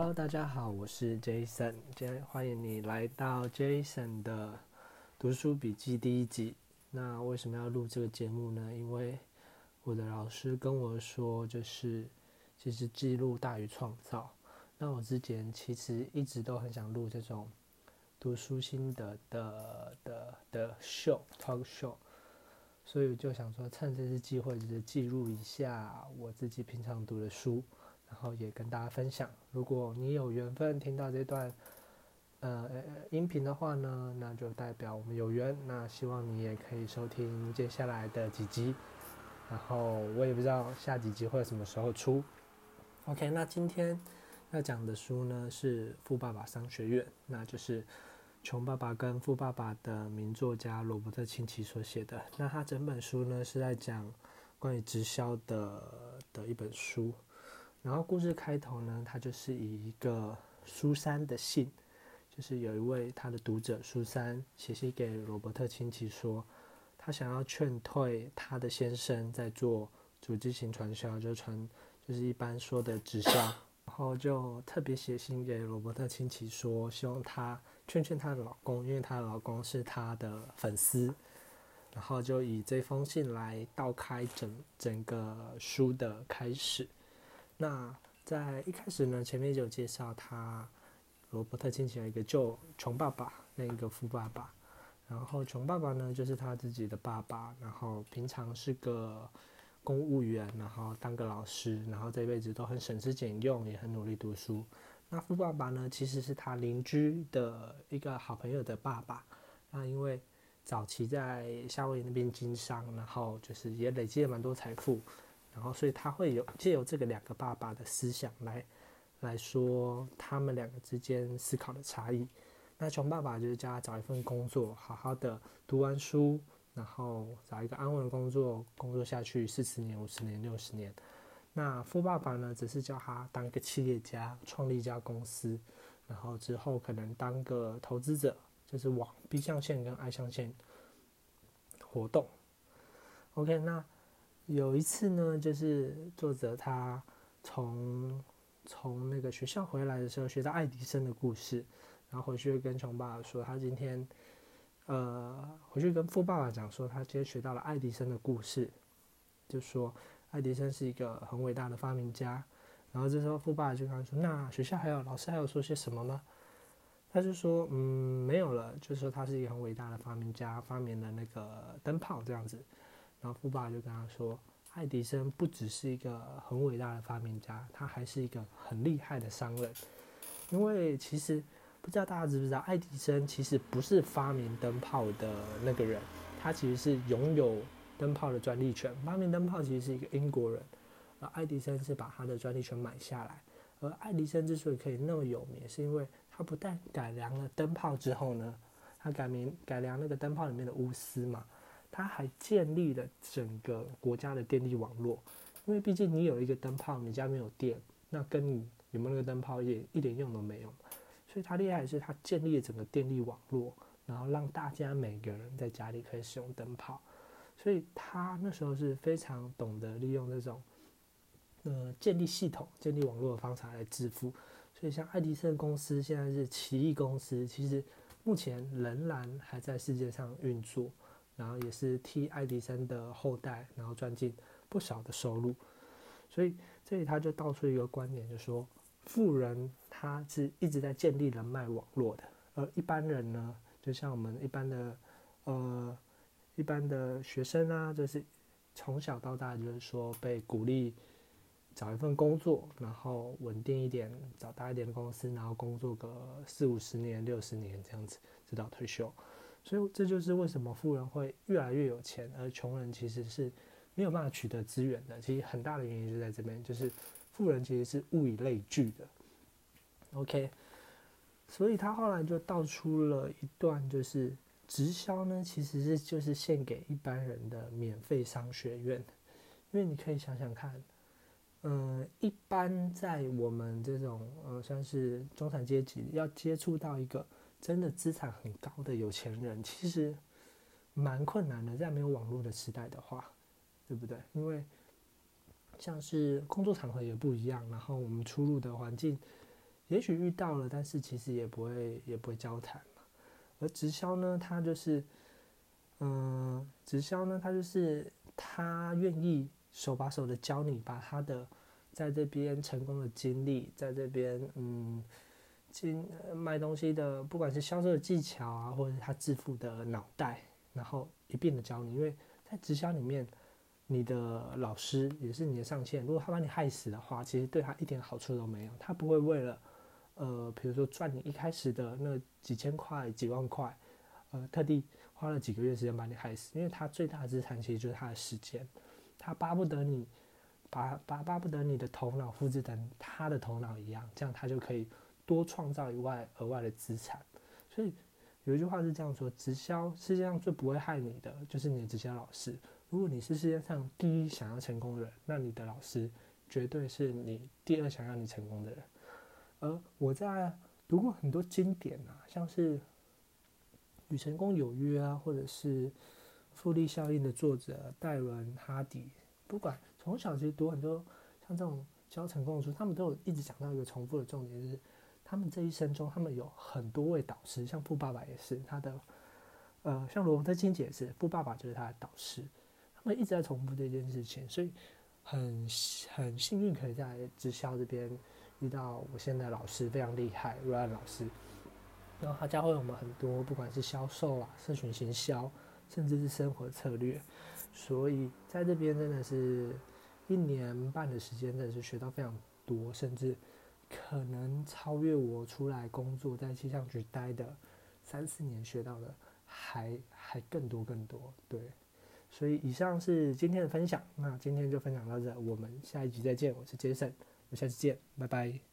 Hello，大家好，我是 Jason，今天欢迎你来到 Jason 的读书笔记第一集。那为什么要录这个节目呢？因为我的老师跟我说，就是其实记录大于创造。那我之前其实一直都很想录这种读书心得的的的 show talk show，所以我就想说趁这次机会，就是记录一下我自己平常读的书。然后也跟大家分享，如果你有缘分听到这段呃音频的话呢，那就代表我们有缘。那希望你也可以收听接下来的几集。然后我也不知道下几集会什么时候出。OK，那今天要讲的书呢是《富爸爸商学院》，那就是穷爸爸跟富爸爸的名作家罗伯特清崎所写的。那他整本书呢是在讲关于直销的的一本书。然后故事开头呢，他就是以一个苏珊的信，就是有一位他的读者苏珊写信给罗伯特亲戚说，他想要劝退他的先生在做组织型传销，就传就是一般说的直销，然后就特别写信给罗伯特亲戚说，希望他劝劝她的老公，因为她的老公是他的粉丝，然后就以这封信来道开整整个书的开始。那在一开始呢，前面就有介绍他罗伯特亲戚有一个旧穷爸爸，那个富爸爸。然后穷爸爸呢，就是他自己的爸爸，然后平常是个公务员，然后当个老师，然后这辈子都很省吃俭用，也很努力读书。那富爸爸呢，其实是他邻居的一个好朋友的爸爸。那因为早期在夏威夷那边经商，然后就是也累积了蛮多财富。然后，所以他会有借由这个两个爸爸的思想来来说他们两个之间思考的差异。那穷爸爸就是叫他找一份工作，好好的读完书，然后找一个安稳的工作，工作下去四十年、五十年、六十年。那富爸爸呢，只是叫他当一个企业家，创立一家公司，然后之后可能当个投资者，就是往 B 象限跟 I 象限活动。OK，那。有一次呢，就是作者他从从那个学校回来的时候，学到爱迪生的故事，然后回去跟穷爸爸说，他今天呃回去跟富爸爸讲说，他今天学到了爱迪生的故事，就说爱迪生是一个很伟大的发明家。然后这时候富爸爸就跟他说，那学校还有老师还有说些什么吗？他就说，嗯，没有了，就说他是一个很伟大的发明家，发明了那个灯泡这样子。然后富爸爸就跟他说：“爱迪生不只是一个很伟大的发明家，他还是一个很厉害的商人。因为其实不知道大家知不知道，爱迪生其实不是发明灯泡的那个人，他其实是拥有灯泡的专利权。发明灯泡其实是一个英国人，而爱迪生是把他的专利权买下来。而爱迪生之所以可以那么有名，是因为他不但改良了灯泡之后呢，他改名改良那个灯泡里面的钨丝嘛。”他还建立了整个国家的电力网络，因为毕竟你有一个灯泡，你家没有电，那跟你有没有那个灯泡也一点用都没有。所以他厉害的是他建立了整个电力网络，然后让大家每个人在家里可以使用灯泡。所以他那时候是非常懂得利用这种，呃，建立系统、建立网络的方法来致富。所以像爱迪生公司现在是奇异公司，其实目前仍然还在世界上运作。然后也是替爱迪生的后代，然后赚进不少的收入。所以这里他就道出一个观点，就说富人他是一直在建立人脉网络的，而一般人呢，就像我们一般的呃一般的学生啊，就是从小到大就是说被鼓励找一份工作，然后稳定一点，找大一点的公司，然后工作个四五十年、六十年这样子，直到退休。所以这就是为什么富人会越来越有钱，而穷人其实是没有办法取得资源的。其实很大的原因就在这边，就是富人其实是物以类聚的。OK，所以他后来就道出了一段，就是直销呢，其实是就是献给一般人的免费商学院。因为你可以想想看，嗯，一般在我们这种呃算是中产阶级，要接触到一个。真的资产很高的有钱人，其实蛮困难的。在没有网络的时代的话，对不对？因为像是工作场合也不一样，然后我们出入的环境也许遇到了，但是其实也不会也不会交谈嘛。而直销呢，它就是，嗯，直销呢，它就是他愿意手把手的教你，把他的在这边成功的经历，在这边嗯，经卖东西的，不管是销售的技巧啊，或者是他致富的脑袋，然后一并的教你，因为在直销里面。你的老师也是你的上线，如果他把你害死的话，其实对他一点好处都没有。他不会为了，呃，比如说赚你一开始的那几千块、几万块，呃，特地花了几个月时间把你害死，因为他最大的资产其实就是他的时间。他巴不得你，巴巴巴不得你的头脑复制成他的头脑一样，这样他就可以多创造以外额外的资产。所以有一句话是这样说：直销世界上最不会害你的，就是你的直销老师。如果你是世界上第一想要成功的人，那你的老师绝对是你第二想要你成功的人。而我在读过很多经典啊，像是《与成功有约》啊，或者是《复利效应》的作者戴伦·哈迪，不管从小其实读很多像这种教成功的书，他们都有一直讲到一个重复的重点，就是他们这一生中，他们有很多位导师，像富爸爸也是他的，呃，像罗伯特清也是富爸爸就是他的导师。他们一直在重复这件事情，所以很很幸运可以在直销这边遇到我现在老师非常厉害，瑞安老师。然后他教会我们很多，不管是销售啊、社群行销，甚至是生活策略。所以在这边真的是一年半的时间，真的是学到非常多，甚至可能超越我出来工作在气象局待的三四年学到的还还更多更多。对。所以以上是今天的分享，那今天就分享到这，我们下一集再见，我是 Jason，我们下次见，拜拜。